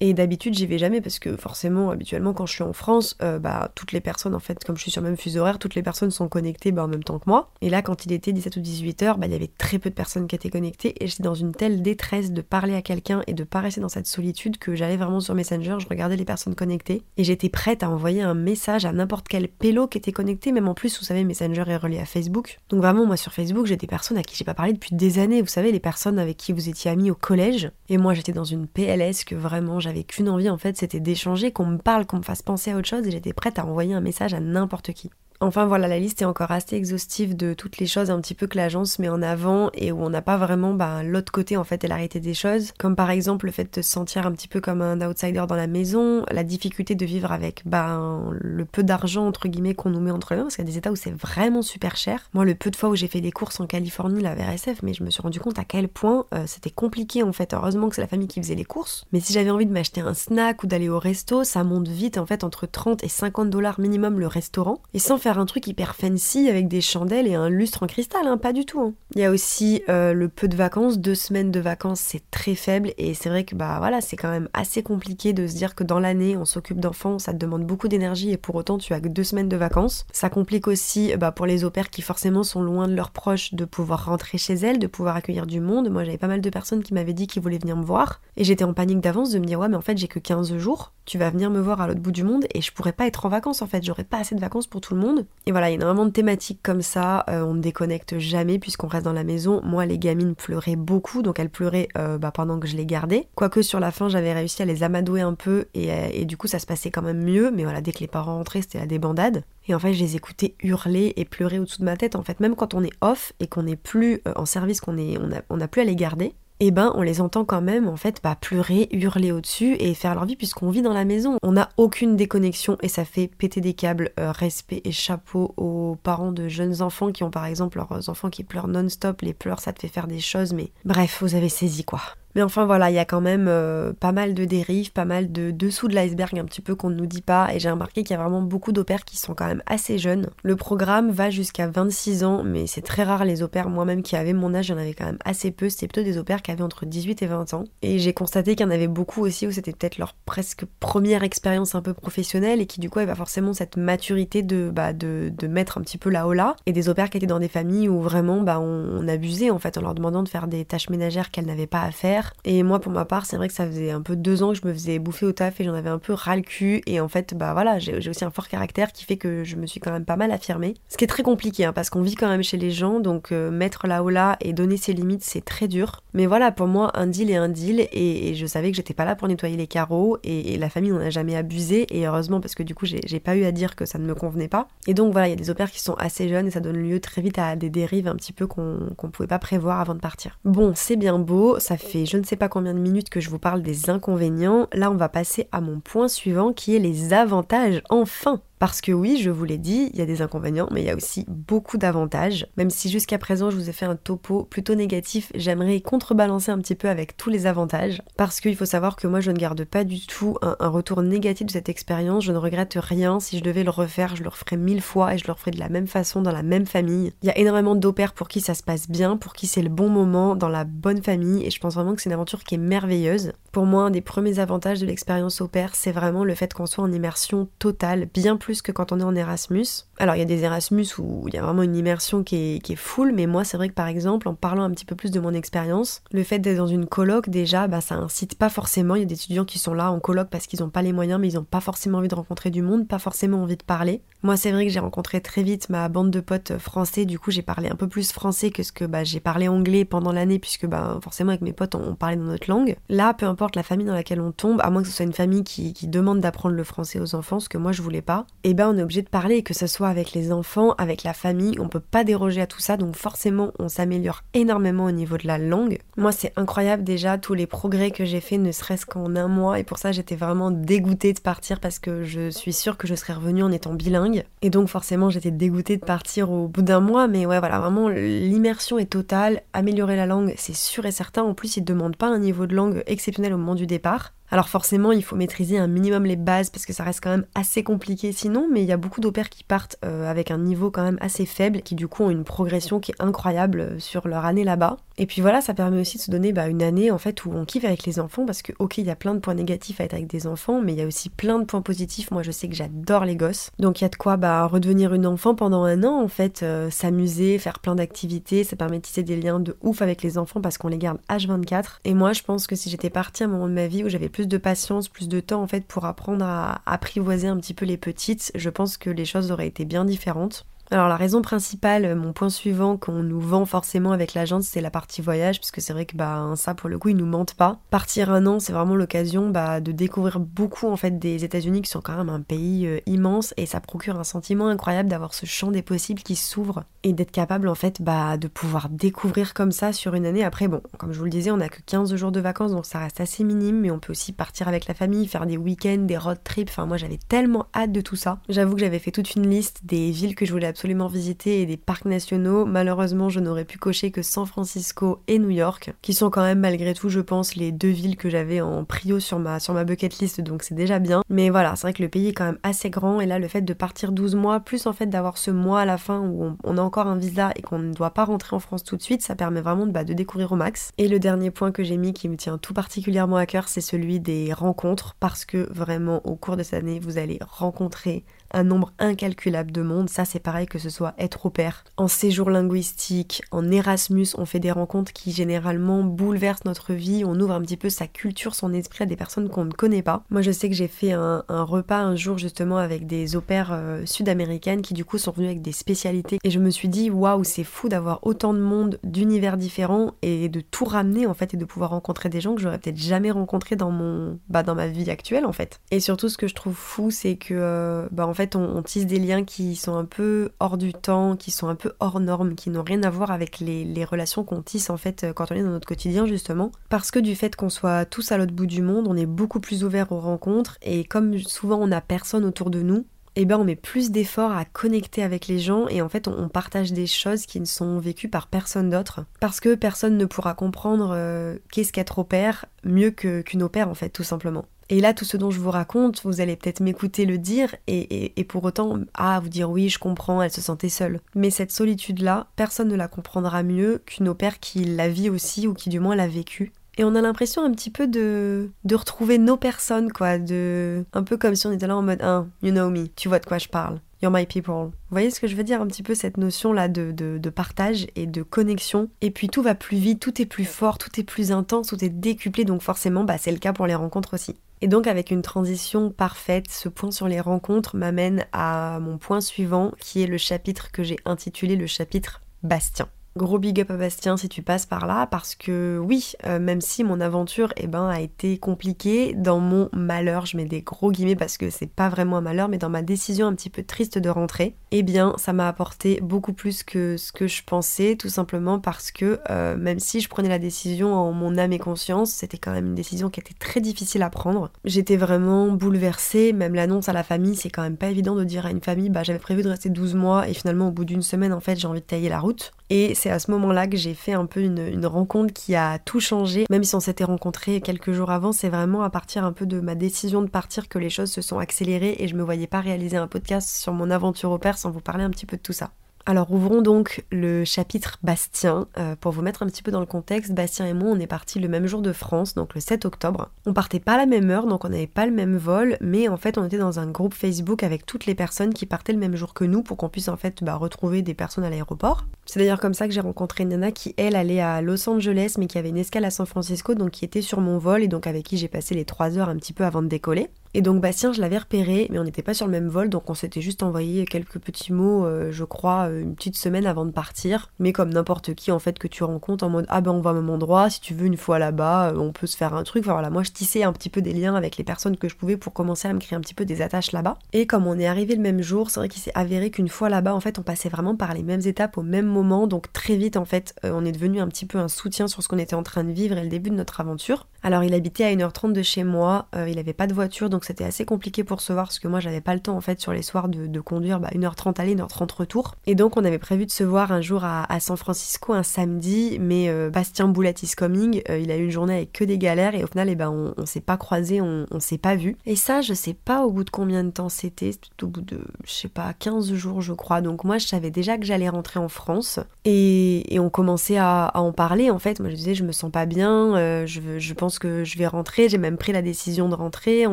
Et d'habitude, j'y vais jamais parce que forcément, habituellement, quand je suis en France, euh, bah, toutes les personnes, en fait, comme je suis sur le même fuseau horaire, toutes les personnes sont connectées bah, en même temps que moi. Et là, quand il était 17 ou 18 heures, bah, il y avait très peu de personnes qui étaient connectées et j'étais dans une telle détresse de parler à quelqu'un et de pas rester dans cette solitude que j'allais vraiment sur Messenger, je regardais les personnes connectées et j'étais prête à envoyer un message à n'importe quel pélo qui était connecté, même en plus, vous savez, Messenger est relié à Facebook. Donc vraiment, moi sur Facebook, j'ai des personnes à qui j'ai pas parlé depuis des années. Vous savez, les personnes avec qui vous étiez amis au collège. Et moi, j'étais dans une PLS que vraiment, j'avais qu'une envie en fait, c'était d'échanger, qu'on me parle, qu'on me fasse penser à autre chose et j'étais prête à envoyer un message à n'importe qui. Enfin voilà, la liste est encore assez exhaustive de toutes les choses un petit peu que l'agence met en avant et où on n'a pas vraiment bah, l'autre côté en fait et l'arrêté des choses, comme par exemple le fait de se sentir un petit peu comme un outsider dans la maison, la difficulté de vivre avec bah, le peu d'argent entre guillemets qu'on nous met entre les mains, parce qu'il y a des états où c'est vraiment super cher. Moi le peu de fois où j'ai fait des courses en Californie, la VRSF, mais je me suis rendu compte à quel point euh, c'était compliqué en fait. Heureusement que c'est la famille qui faisait les courses, mais si j'avais envie de m'acheter un snack ou d'aller au resto, ça monte vite en fait entre 30 et 50 dollars minimum le restaurant, et sans faire un truc hyper fancy avec des chandelles et un lustre en cristal, hein, pas du tout. Hein. Il y a aussi euh, le peu de vacances, deux semaines de vacances, c'est très faible et c'est vrai que bah voilà, c'est quand même assez compliqué de se dire que dans l'année on s'occupe d'enfants, ça te demande beaucoup d'énergie et pour autant tu as que deux semaines de vacances. Ça complique aussi bah, pour les opères qui forcément sont loin de leurs proches de pouvoir rentrer chez elles, de pouvoir accueillir du monde. Moi j'avais pas mal de personnes qui m'avaient dit qu'ils voulaient venir me voir et j'étais en panique d'avance de me dire ouais mais en fait j'ai que 15 jours, tu vas venir me voir à l'autre bout du monde et je pourrais pas être en vacances en fait, j'aurais pas assez de vacances pour tout le monde. Et voilà, il y a énormément de thématiques comme ça, euh, on ne déconnecte jamais puisqu'on reste dans la maison. Moi, les gamines pleuraient beaucoup, donc elles pleuraient euh, bah, pendant que je les gardais. Quoique sur la fin, j'avais réussi à les amadouer un peu euh, et, du coup, ça se passait quand même mieux. Mais voilà, dès que les parents rentraient, c'était la débandade. Et en fait, je les écoutais hurler et pleurer au-dessous de ma tête. En fait, même quand on est off et qu'on n'est plus en service, qu'on n'a plus à les garder, eh ben on les entend quand même en fait bah, pleurer, hurler au-dessus et faire leur vie puisqu'on vit dans la maison. On n'a aucune déconnexion et ça fait péter des câbles. Euh, respect et chapeau aux parents de jeunes enfants qui ont par exemple leurs enfants qui pleurent non-stop. Les pleurs ça te fait faire des choses mais bref vous avez saisi quoi. Mais enfin voilà, il y a quand même euh, pas mal de dérives, pas mal de dessous de l'iceberg un petit peu qu'on ne nous dit pas. Et j'ai remarqué qu'il y a vraiment beaucoup d'opères qui sont quand même assez jeunes. Le programme va jusqu'à 26 ans, mais c'est très rare les opères. Moi-même qui avais mon âge, il y en avait quand même assez peu. C'était plutôt des opères qui avaient entre 18 et 20 ans. Et j'ai constaté qu'il y en avait beaucoup aussi où c'était peut-être leur presque première expérience un peu professionnelle et qui du coup avait forcément cette maturité de, bah, de, mettre un petit peu là haut là. Et des opères qui étaient dans des familles où vraiment bah, on abusait en fait en leur demandant de faire des tâches ménagères qu'elles n'avaient pas à faire et moi, pour ma part, c'est vrai que ça faisait un peu deux ans que je me faisais bouffer au taf et j'en avais un peu ras le cul. Et en fait, bah voilà, j'ai aussi un fort caractère qui fait que je me suis quand même pas mal affirmée. Ce qui est très compliqué, hein, parce qu'on vit quand même chez les gens, donc euh, mettre là-haut là et donner ses limites, c'est très dur. Mais voilà, pour moi, un deal est un deal et, je savais que j'étais pas là pour nettoyer les carreaux et, la famille n'en a jamais abusé. Et heureusement, parce que du coup, j'ai pas eu à dire que ça ne me convenait pas. Et donc voilà, il y a des opères qui sont assez jeunes et ça donne lieu très vite à des dérives un petit peu qu'on pouvait pas prévoir avant de partir. Bon, c'est bien beau, ça fait je ne sais pas combien de minutes que je vous parle des inconvénients. Là, on va passer à mon point suivant qui est les avantages. Enfin parce que oui, je vous l'ai dit, il y a des inconvénients, mais il y a aussi beaucoup d'avantages. Même si jusqu'à présent je vous ai fait un topo plutôt négatif, j'aimerais contrebalancer un petit peu avec tous les avantages. Parce qu'il faut savoir que moi je ne garde pas du tout un, retour négatif de cette expérience, je ne regrette rien. Si je devais le refaire, je le referais mille fois et je le referais de la même façon, dans la même famille. Il y a énormément d'opères pour qui ça se passe bien, pour qui c'est le bon moment, dans la bonne famille, et je pense vraiment que c'est une aventure qui est merveilleuse. Pour moi, un des premiers avantages de l'expérience au pair, c'est vraiment le fait qu'on soit en immersion totale, bien plus que quand on est en Erasmus. Alors, il y a des Erasmus où il y a vraiment une immersion qui est, qui est full, mais moi, c'est vrai que par exemple, en parlant un petit peu plus de mon expérience, le fait d'être dans une coloc, déjà, bah, ça incite pas forcément. Il y a des étudiants qui sont là en coloc parce qu'ils n'ont pas les moyens, mais ils n'ont pas forcément envie de rencontrer du monde, pas forcément envie de parler. Moi, c'est vrai que j'ai rencontré très vite ma bande de potes français, du coup, j'ai parlé un peu plus français que ce que bah, j'ai parlé anglais pendant l'année, puisque bah, forcément, avec mes potes, on, parlait dans notre langue. Là, peu importe la famille dans laquelle on tombe, à moins que ce soit une famille qui, demande d'apprendre le français aux enfants, ce que moi je voulais pas, eh ben on est obligé de parler, que ce soit avec les enfants, avec la famille, on peut pas déroger à tout ça, donc forcément on s'améliore énormément au niveau de la langue. Moi c'est incroyable déjà tous les progrès que j'ai fait, ne serait-ce qu'en un mois, et pour ça j'étais vraiment dégoûtée de partir parce que je suis sûre que je serais revenue en étant bilingue, et donc forcément j'étais dégoûtée de partir au bout d'un mois, mais ouais voilà, vraiment l'immersion est totale, améliorer la langue c'est sûr et certain, en plus ils demandent pas un niveau de langue exceptionnel au moment du départ. Alors forcément, il faut maîtriser un minimum les bases parce que ça reste quand même assez compliqué sinon, mais il y a beaucoup d'opères qui partent euh, avec un niveau quand même assez faible, qui du coup ont une progression qui est incroyable euh, sur leur année là-bas. Et puis voilà, ça permet aussi de se donner bah, une année en fait où on kiffe avec les enfants parce que ok, il y a plein de points négatifs à être avec des enfants, mais il y a aussi plein de points positifs. Moi, je sais que j'adore les gosses, donc il y a de quoi bah, redevenir une enfant pendant un an en fait, euh, s'amuser, faire plein d'activités. Ça permet de tisser des liens de ouf avec les enfants parce qu'on les garde H24. Et moi, je pense que si j'étais partie à un moment de ma vie où j'avais plus de patience, plus de temps en fait pour apprendre à apprivoiser un petit peu les petites, je pense que les choses auraient été bien différentes. Alors la raison principale, euh, mon point suivant qu'on nous vend forcément avec l'agence, c'est la partie voyage, puisque c'est vrai que bah ça pour le coup ils nous mentent pas. Partir un an, c'est vraiment l'occasion bah, de découvrir beaucoup en fait des États-Unis qui sont quand même un pays euh, immense et ça procure un sentiment incroyable d'avoir ce champ des possibles qui s'ouvre et d'être capable en fait bah de pouvoir découvrir comme ça sur une année. Après bon, comme je vous le disais, on a que 15 jours de vacances donc ça reste assez minime, mais on peut aussi partir avec la famille, faire des week-ends, des road trips. Enfin moi j'avais tellement hâte de tout ça. J'avoue que j'avais fait toute une liste des villes que je voulais absolument visiter et des parcs nationaux. Malheureusement, je n'aurais pu cocher que San Francisco et New York, qui sont quand même malgré tout, je pense, les deux villes que j'avais en prio sur ma, sur ma bucket list, donc c'est déjà bien. Mais voilà, c'est vrai que le pays est quand même assez grand et là, le fait de partir 12 mois, plus en fait d'avoir ce mois à la fin où on, a encore un visa et qu'on ne doit pas rentrer en France tout de suite, ça permet vraiment de, bah, de découvrir au max. Et le dernier point que j'ai mis qui me tient tout particulièrement à cœur, c'est celui des rencontres, parce que vraiment au cours de cette année, vous allez rencontrer un nombre incalculable de monde. Ça, c'est pareil que ce soit être au pair, en séjour linguistique, en Erasmus, on fait des rencontres qui généralement bouleversent notre vie. On ouvre un petit peu sa culture, son esprit à des personnes qu'on ne connaît pas. Moi, je sais que j'ai fait un, repas un jour justement avec des au euh, sud-américaines qui du coup sont venues avec des spécialités et je me suis dit waouh, c'est fou d'avoir autant de monde, d'univers différents et de tout ramener en fait et de pouvoir rencontrer des gens que j'aurais peut-être jamais rencontrés dans mon bah dans ma vie actuelle en fait. Et surtout, ce que je trouve fou, c'est que euh, bah fait, on, tisse des liens qui sont un peu hors du temps, qui sont un peu hors normes, qui n'ont rien à voir avec les, relations qu'on tisse en fait euh, quand on est dans notre quotidien justement. Parce que du fait qu'on soit tous à l'autre bout du monde, on est beaucoup plus ouvert aux rencontres et comme souvent on n'a personne autour de nous, eh ben on met plus d'efforts à connecter avec les gens et en fait on, partage des choses qui ne sont vécues par personne d'autre parce que personne ne pourra comprendre euh, qu'est-ce qu'être au père mieux qu'une au pair en fait tout simplement. Et là, tout ce dont je vous raconte, vous allez peut-être m'écouter le dire et, pour autant, ah, vous dire oui, je comprends, elle se sentait seule. Mais cette solitude-là, personne ne la comprendra mieux qu'une au pair qui la vit aussi ou qui du moins l'a vécue. Et on a l'impression un petit peu de, de retrouver nos personnes, quoi, de un peu comme si on était là en mode, ah, you know me, tu vois de quoi je parle. You're my people. Vous voyez ce que je veux dire un petit peu cette notion là de, de, de, partage et de connexion. Et puis tout va plus vite, tout est plus fort, tout est plus intense, tout est décuplé, donc forcément bah, c'est le cas pour les rencontres aussi. Et donc avec une transition parfaite, ce point sur les rencontres m'amène à mon point suivant qui est le chapitre que j'ai intitulé le chapitre Bastien. Gros big up à Bastien si tu passes par là, parce que oui, euh, même si mon aventure eh ben, a été compliquée, dans mon malheur, je mets des gros guillemets parce que c'est pas vraiment un malheur, mais dans ma décision un petit peu triste de rentrer, eh bien ça m'a apporté beaucoup plus que ce que je pensais, tout simplement parce que euh, même si je prenais la décision en mon âme et conscience, c'était quand même une décision qui était très difficile à prendre. J'étais vraiment bouleversée, même l'annonce à la famille, c'est quand même pas évident de dire à une famille, bah j'avais prévu de rester 12 mois et finalement au bout d'une semaine en fait j'ai envie de tailler la route. Et c'est à ce moment-là que j'ai fait un peu une, rencontre qui a tout changé. Même si on s'était rencontrés quelques jours avant, c'est vraiment à partir un peu de ma décision de partir que les choses se sont accélérées et je me voyais pas réaliser un podcast sur mon aventure au père sans vous parler un petit peu de tout ça. Alors ouvrons donc le chapitre Bastien. Euh, pour vous mettre un petit peu dans le contexte, Bastien et moi on est partis le même jour de France, donc le 7 octobre. On partait pas à la même heure, donc on n'avait pas le même vol, mais en fait on était dans un groupe Facebook avec toutes les personnes qui partaient le même jour que nous pour qu'on puisse en fait bah, retrouver des personnes à l'aéroport. C'est d'ailleurs comme ça que j'ai rencontré nana qui elle allait à Los Angeles mais qui avait une escale à San Francisco donc qui était sur mon vol et donc avec qui j'ai passé les 3 heures un petit peu avant de décoller. Et donc Bastien, je l'avais repéré, mais on n'était pas sur le même vol, donc on s'était juste envoyé quelques petits mots, euh, je crois, euh, une petite semaine avant de partir. Mais comme n'importe qui, en fait, que tu rencontres en mode ah ben on va au même endroit, si tu veux une fois là-bas, euh, on peut se faire un truc. Enfin voilà, moi je tissais un petit peu des liens avec les personnes que je pouvais pour commencer à me créer un petit peu des attaches là-bas. Et comme on est arrivé le même jour, c'est vrai qu'il s'est avéré qu'une fois là-bas, en fait, on passait vraiment par les mêmes étapes au même moment, donc très vite, en fait, on est devenu un petit peu un soutien sur ce qu'on était en train de vivre et le début de notre aventure. Alors il habitait à 1h30 de chez moi, il avait pas de voiture, donc donc c'était assez compliqué pour se voir parce que moi j'avais pas le temps en fait sur les soirs de, conduire bah, 1h30 aller, 1h30 retour. Et donc on avait prévu de se voir un jour à, San Francisco un samedi, mais euh, Bastien Boulat is coming, euh, il a eu une journée avec que des galères et au final eh ben, on, on s'est pas croisés, on, on s'est pas vu. Et ça je sais pas au bout de combien de temps c'était, c'était au bout de je sais pas 15 jours je crois. Donc moi je savais déjà que j'allais rentrer en France et, et on commençait à, en parler en fait. Moi je disais je me sens pas bien, euh, je, je pense que je vais rentrer, j'ai même pris la décision de rentrer.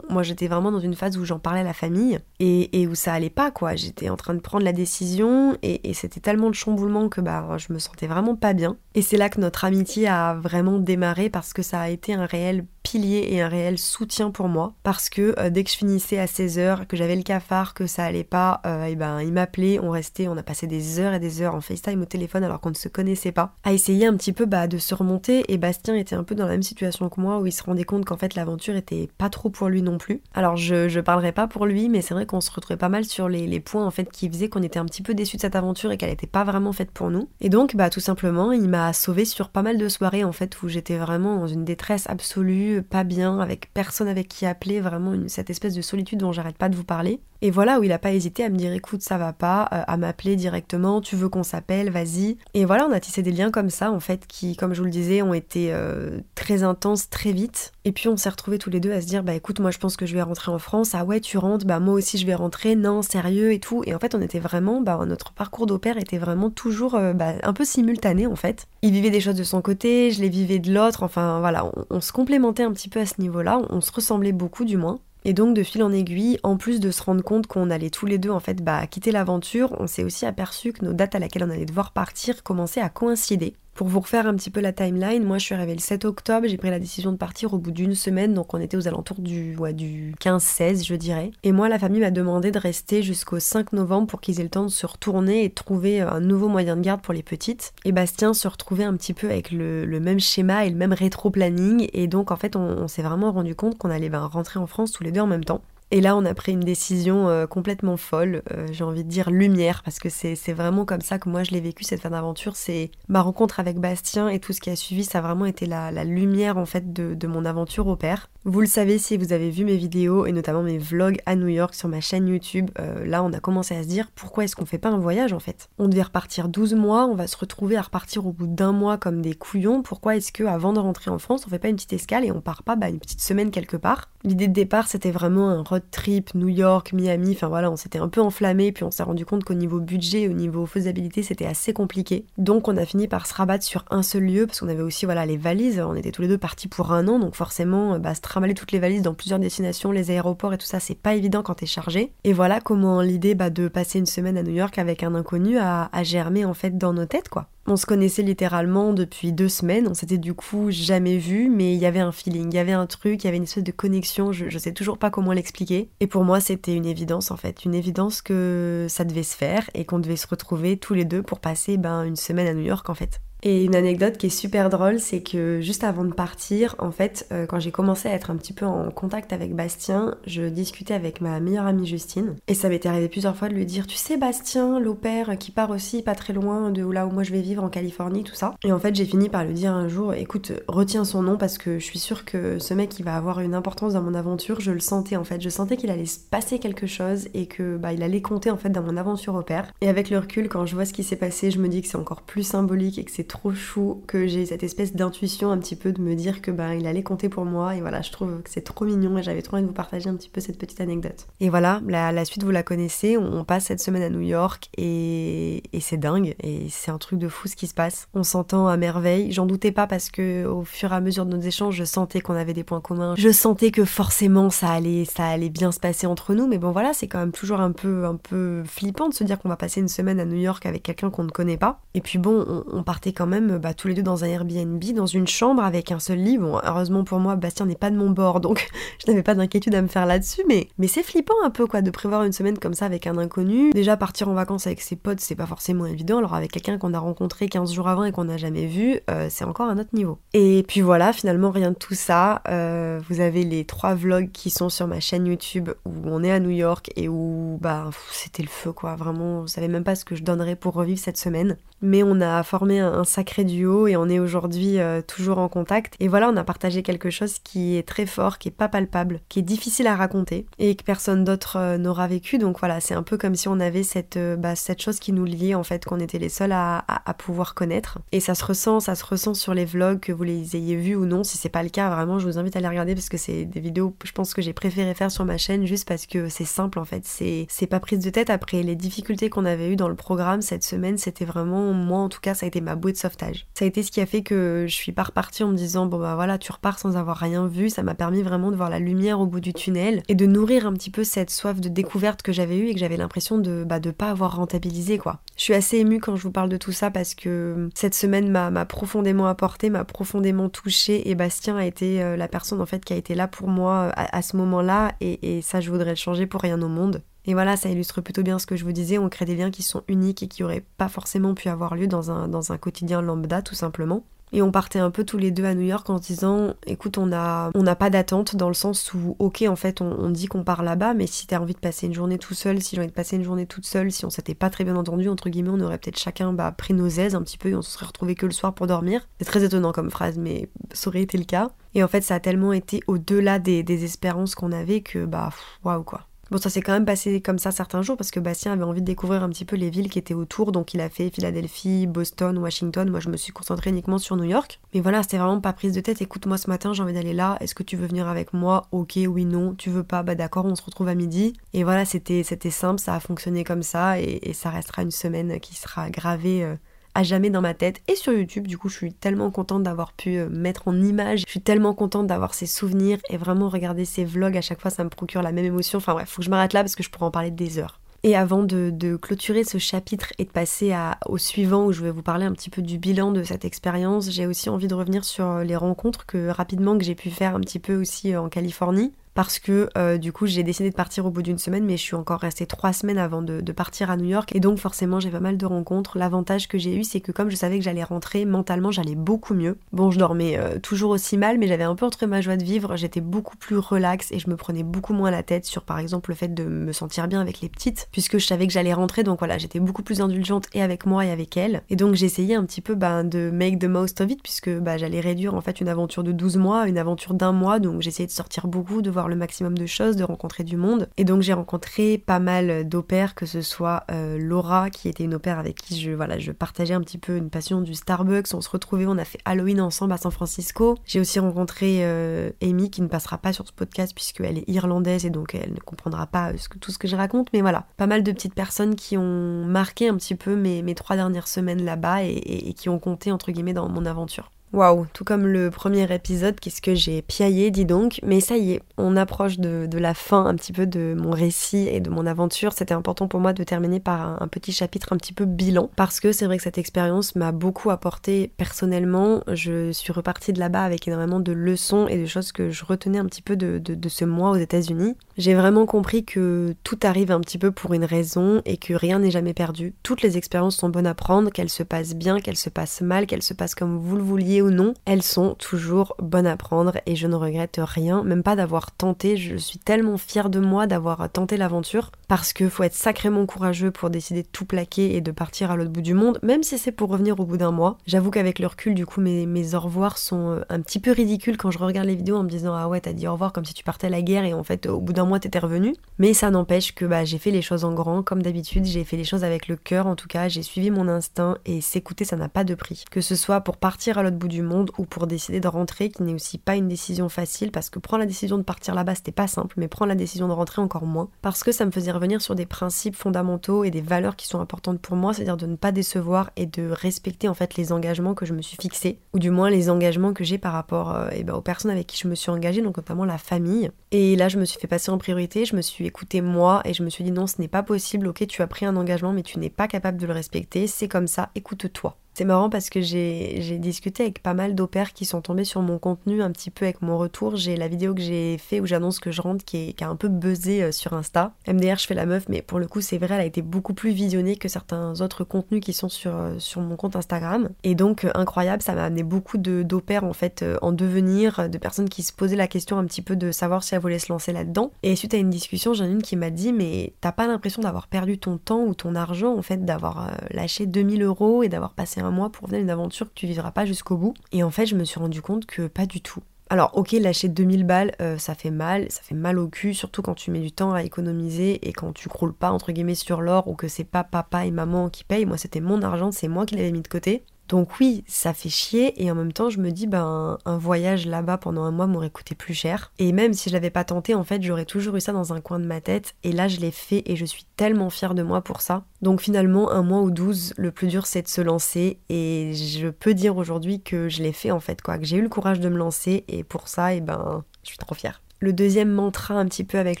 Moi j'étais vraiment dans une phase où j'en parlais à la famille et, où ça allait pas quoi. J'étais en train de prendre la décision et, et c'était tellement de chamboulement que bah je me sentais vraiment pas bien. Et c'est là que notre amitié a vraiment démarré parce que ça a été un réel et un réel soutien pour moi parce que euh, dès que je finissais à 16h, que j'avais le cafard, que ça allait pas, et euh, eh ben il m'appelait, on restait, on a passé des heures et des heures en FaceTime au téléphone alors qu'on ne se connaissait pas, à essayer un petit peu bah, de se remonter et Bastien était un peu dans la même situation que moi où il se rendait compte qu'en fait l'aventure était pas trop pour lui non plus. Alors je, je parlerai pas pour lui mais c'est vrai qu'on se retrouvait pas mal sur les, les points en fait qui faisaient qu'on était un petit peu déçus de cette aventure et qu'elle était pas vraiment faite pour nous. Et donc bah tout simplement il m'a sauvé sur pas mal de soirées en fait où j'étais vraiment dans une détresse absolue, pas bien, avec personne avec qui appeler, vraiment cette espèce de solitude dont j'arrête pas de vous parler. Et voilà où il a pas hésité à me dire écoute ça va pas, euh, à m'appeler directement, tu veux qu'on s'appelle, vas-y. Et voilà on a tissé des liens comme ça en fait qui comme je vous le disais ont été euh, très intenses très vite. Et puis on s'est retrouvés tous les deux à se dire bah écoute moi je pense que je vais rentrer en France, ah ouais tu rentres, bah moi aussi je vais rentrer, non sérieux et tout. Et en fait on était vraiment, bah notre parcours d'opère était vraiment toujours euh, bah, un peu simultané en fait. Il vivait des choses de son côté, je les vivais de l'autre, enfin voilà on, on se complémentait un petit peu à ce niveau-là, on se ressemblait beaucoup du moins. Et donc de fil en aiguille, en plus de se rendre compte qu'on allait tous les deux en fait bah, quitter l'aventure, on s'est aussi aperçu que nos dates à laquelle on allait devoir partir commençaient à coïncider. Pour vous refaire un petit peu la timeline, moi je suis arrivée le 7 octobre, j'ai pris la décision de partir au bout d'une semaine, donc on était aux alentours du, du 15-16 je dirais. Et moi la famille m'a demandé de rester jusqu'au 5 novembre pour qu'ils aient le temps de se retourner et de trouver un nouveau moyen de garde pour les petites. Et Bastien se retrouvait un petit peu avec le, même schéma et le même rétro-planning, et donc en fait on, s'est vraiment rendu compte qu'on allait ben, rentrer en France tous les deux en même temps. Et là, on a pris une décision euh, complètement folle, euh, j'ai envie de dire lumière, parce que c'est vraiment comme ça que moi je l'ai vécu cette fin d'aventure. C'est ma rencontre avec Bastien et tout ce qui a suivi, ça a vraiment été la, lumière en fait de, mon aventure au père. Vous le savez si vous avez vu mes vidéos et notamment mes vlogs à New York sur ma chaîne YouTube, euh, là on a commencé à se dire pourquoi est-ce qu'on fait pas un voyage en fait? On devait repartir 12 mois, on va se retrouver à repartir au bout d'un mois comme des couillons, pourquoi est-ce que avant de rentrer en France on fait pas une petite escale et on part pas bah, une petite semaine quelque part? L'idée de départ c'était vraiment un road trip New York, Miami, enfin voilà on s'était un peu enflammé puis on s'est rendu compte qu'au niveau budget, au niveau faisabilité c'était assez compliqué. Donc on a fini par se rabattre sur un seul lieu parce qu'on avait aussi voilà les valises, on était tous les deux partis pour un an donc forcément bah, trimballer toutes les valises dans plusieurs destinations, les aéroports et tout ça, c'est pas évident quand t'es chargé. Et voilà comment l'idée bah, de passer une semaine à New York avec un inconnu a, germé en fait dans nos têtes. On se connaissait littéralement depuis deux semaines, on s'était du coup jamais vu, mais il y avait un feeling, il y avait un truc, il y avait une espèce de connexion, je, je sais toujours pas comment l'expliquer. Et pour moi, c'était une évidence en fait, une évidence que ça devait se faire et qu'on devait se retrouver tous les deux pour passer ben, une semaine à New York en fait. Et une anecdote qui est super drôle, c'est que juste avant de partir, en fait, euh, quand j'ai commencé à être un petit peu en contact avec Bastien, je discutais avec ma meilleure amie Justine. Et ça m'était arrivé plusieurs fois de lui dire, tu sais Bastien, l'opère qui part aussi pas très loin de là où moi je vais vivre en Californie, tout ça. Et en fait, j'ai fini par lui dire un jour, écoute, retiens son nom parce que je suis sûre que ce mec il va avoir une importance dans mon aventure. Je le sentais en fait, je sentais qu'il allait se passer quelque chose et que bah il allait compter en fait dans mon aventure au père. Et avec le recul, quand je vois ce qui s'est passé, je me dis que c'est encore plus symbolique et que c'est trop chou que j'ai cette espèce d'intuition un petit peu de me dire que ben il allait compter pour moi et voilà je trouve que c'est trop mignon et j'avais trop envie de vous partager un petit peu cette petite anecdote. Et voilà la, suite vous la connaissez, on, passe cette semaine à New York et, et c'est dingue et c'est un truc de fou ce qui se passe. On s'entend à merveille, j'en doutais pas parce que au fur et à mesure de nos échanges je sentais qu'on avait des points communs, je sentais que forcément ça allait ça allait bien se passer entre nous mais bon voilà c'est quand même toujours un peu un peu flippant de se dire qu'on va passer une semaine à New York avec quelqu'un qu'on ne connaît pas et puis bon on, on partait quand même bah, tous les deux dans un Airbnb, dans une chambre avec un seul lit. Bon, heureusement pour moi, Bastien n'est pas de mon bord, donc je n'avais pas d'inquiétude à me faire là-dessus, mais, c'est flippant un peu quoi de prévoir une semaine comme ça avec un inconnu. Déjà partir en vacances avec ses potes, c'est pas forcément évident, alors avec quelqu'un qu'on a rencontré 15 jours avant et qu'on n'a jamais vu, euh, c'est encore un autre niveau. Et puis voilà, finalement rien de tout ça. Euh, vous avez les trois vlogs qui sont sur ma chaîne YouTube où on est à New York et où bah c'était le feu quoi. Vraiment, je savais même pas ce que je donnerais pour revivre cette semaine. Mais on a formé un sacré duo et on est aujourd'hui euh, toujours en contact. Et voilà, on a partagé quelque chose qui est très fort, qui est pas palpable, qui est difficile à raconter et que personne d'autre euh, n'aura vécu. Donc voilà, c'est un peu comme si on avait cette, bah, cette chose qui nous liait en fait, qu'on était les seuls à, pouvoir connaître. Et ça se ressent, ça se ressent sur les vlogs, que vous les ayez vus ou non. Si c'est pas le cas, vraiment, je vous invite à les regarder parce que c'est des vidéos, je pense que j'ai préféré faire sur ma chaîne juste parce que c'est simple en fait. C'est pas prise de tête après les difficultés qu'on avait eues dans le programme cette semaine. C'était vraiment, moi en tout cas, ça a été ma de sauvetage. Ça a été ce qui a fait que je suis pas repartie en me disant, bon bah voilà, tu repars sans avoir rien vu. Ça m'a permis vraiment de voir la lumière au bout du tunnel et de nourrir un petit peu cette soif de découverte que j'avais eue et que j'avais l'impression de, bah, de pas avoir rentabilisé quoi. Je suis assez émue quand je vous parle de tout ça parce que cette semaine m'a profondément apporté, m'a profondément touchée et Bastien a été euh, la personne en fait qui a été là pour moi euh, à, ce moment-là et, et ça je voudrais le changer pour rien au monde. Et voilà, ça illustre plutôt bien ce que je vous disais, on crée des liens qui sont uniques et qui n'auraient pas forcément pu avoir lieu dans un, quotidien lambda tout simplement. Et on partait un peu tous les deux à New York en se disant écoute, on n'a on pas d'attente dans le sens où, ok, en fait, on, dit qu'on part là-bas, mais si t'as envie de passer une journée tout seul, si j'ai envie de passer une journée toute seule, si on s'était pas très bien entendu, entre guillemets, on aurait peut-être chacun bah, pris nos aises un petit peu et on se serait retrouvé que le soir pour dormir. C'est très étonnant comme phrase, mais ça aurait été le cas. Et en fait, ça a tellement été au-delà des, des espérances qu'on avait que, bah, waouh quoi. Bon, ça s'est quand même passé comme ça certains jours parce que Bastien avait envie de découvrir un petit peu les villes qui étaient autour, donc il a fait Philadelphie, Boston, Washington. Moi, je me suis concentrée uniquement sur New York. Mais voilà, c'était vraiment pas prise de tête. Écoute, moi ce matin, j'ai envie d'aller là. Est-ce que tu veux venir avec moi? Ok, oui, non. Tu veux pas? Bah d'accord, on se retrouve à midi. Et voilà, c'était c'était simple, ça a fonctionné comme ça et, ça restera une semaine qui sera gravée. Euh, à jamais dans ma tête et sur YouTube. Du coup, je suis tellement contente d'avoir pu euh, mettre en image. Je suis tellement contente d'avoir ces souvenirs et vraiment regarder ces vlogs à chaque fois, ça me procure la même émotion. Enfin bref, faut que je m'arrête là parce que je pourrais en parler des heures. Et avant de, clôturer ce chapitre et de passer au suivant où je vais vous parler un petit peu du bilan de cette expérience, j'ai aussi envie de revenir sur les rencontres que rapidement que j'ai pu faire un petit peu aussi euh, en Californie parce que euh, du coup j'ai décidé de partir au bout d'une semaine mais je suis encore restée trois semaines avant de, partir à New York. Et donc forcément j'ai pas mal de rencontres. L'avantage que j'ai eu c'est que comme je savais que j'allais rentrer mentalement j'allais beaucoup mieux. Bon je dormais euh, toujours aussi mal mais j'avais un peu entre ma joie de vivre, j'étais beaucoup plus relax et je me prenais beaucoup moins la tête sur par exemple le fait de me sentir bien avec les petites puisque je savais que j'allais rentrer. Donc voilà j'étais beaucoup plus indulgente et avec moi et avec elle. Et donc j'essayais un petit peu ben, de make the most of it puisque bah, j'allais réduire en fait une aventure de 12 mois, une aventure d'un mois. Donc j'essayais de sortir beaucoup, de voir le maximum de choses, de rencontrer du monde. Et donc j'ai rencontré pas mal d'opères, que ce soit euh, Laura, qui était une opère avec qui je, voilà, je partageais un petit peu une passion du Starbucks. On se retrouvait, on a fait Halloween ensemble à San Francisco. J'ai aussi rencontré euh, Amy, qui ne passera pas sur ce podcast puisqu'elle est irlandaise et donc elle ne comprendra pas euh, tout ce que je raconte. Mais voilà, pas mal de petites personnes qui ont marqué un petit peu mes, mes trois dernières semaines là-bas et qui ont compté entre guillemets dans mon aventure. Waouh, tout comme le premier épisode, qu'est-ce que j'ai piaillé, dis donc. Mais ça y est, on approche de, la fin un petit peu de mon récit et de mon aventure. C'était important pour moi de terminer par un, petit chapitre un petit peu bilan. Parce que c'est vrai que cette expérience m'a beaucoup apporté personnellement. Je suis repartie de là-bas avec énormément de leçons et de choses que je retenais un petit peu de, de ce mois aux États-Unis. J'ai vraiment compris que tout arrive un petit peu pour une raison et que rien n'est jamais perdu. Toutes les expériences sont bonnes à prendre, qu'elles se passent bien, qu'elles se passent mal, qu'elles se passent comme vous le vouliez ou non, elles sont toujours bonnes à prendre et je ne regrette rien, même pas d'avoir tenté. Je suis tellement fière de moi d'avoir tenté l'aventure parce que faut être sacrément courageux pour décider de tout plaquer et de partir à l'autre bout du monde, même si c'est pour revenir au bout d'un mois. J'avoue qu'avec le recul, du coup, mes, mes au revoir sont euh, un petit peu ridicules quand je regarde les vidéos en me disant Ah ouais, t'as dit au revoir comme si tu partais à la guerre et en fait, au bout d'un mois, t'étais revenu. Mais ça n'empêche que bah, j'ai fait les choses en grand, comme d'habitude, j'ai fait les choses avec le cœur en tout cas, j'ai suivi mon instinct et s'écouter, ça n'a pas de prix. Que ce soit pour partir à l'autre bout du monde ou pour décider de rentrer, qui n'est aussi pas une décision facile parce que prendre la décision de partir là-bas c'était pas simple, mais prendre la décision de rentrer encore moins parce que ça me faisait revenir sur des principes fondamentaux et des valeurs qui sont importantes pour moi, c'est-à-dire de ne pas décevoir et de respecter en fait les engagements que je me suis fixés ou du moins les engagements que j'ai par rapport euh, eh ben, aux personnes avec qui je me suis engagée, donc notamment la famille. Et là je me suis fait passer en priorité, je me suis écouté moi et je me suis dit non ce n'est pas possible, ok tu as pris un engagement mais tu n'es pas capable de le respecter, c'est comme ça, écoute-toi. C'est marrant parce que j'ai discuté avec pas mal d'opères qui sont tombés sur mon contenu un petit peu avec mon retour. J'ai la vidéo que j'ai fait où j'annonce que je rentre qui, est, a un peu buzzé euh, sur Insta. MDR, je fais la meuf, mais pour le coup, c'est vrai, elle a été beaucoup plus visionnée que certains autres contenus qui sont sur, euh, sur mon compte Instagram. Et donc, euh, incroyable, ça m'a amené beaucoup d'opères en fait en devenir, de personnes qui se posaient la question un petit peu de savoir si elles voulaient se lancer là-dedans. Et suite à une discussion, j'en ai une qui m'a dit, mais t'as pas l'impression d'avoir perdu ton temps ou ton argent en fait, d'avoir lâché 2000 euros et d'avoir passé un mois pour venir une aventure que tu vivras pas jusqu'au bout. Et en fait, je me suis rendu compte que pas du tout. Alors ok, lâcher 2000 balles, euh, ça fait mal, ça fait mal au cul, surtout quand tu mets du temps à économiser et quand tu croules pas entre guillemets sur l'or ou que c'est pas papa et maman qui payent. Moi c'était mon argent, c'est moi qui l'avais mis de côté. Donc oui, ça fait chier et en même temps je me dis ben un voyage là-bas pendant un mois m'aurait coûté plus cher. Et même si je l'avais pas tenté, en fait j'aurais toujours eu ça dans un coin de ma tête et là je l'ai fait et je suis tellement fière de moi pour ça. Donc finalement un mois ou douze, le plus dur c'est de se lancer et je peux dire aujourd'hui que je l'ai fait en fait quoi, que j'ai eu le courage de me lancer et pour ça et eh ben je suis trop fière. Le deuxième mantra un petit peu avec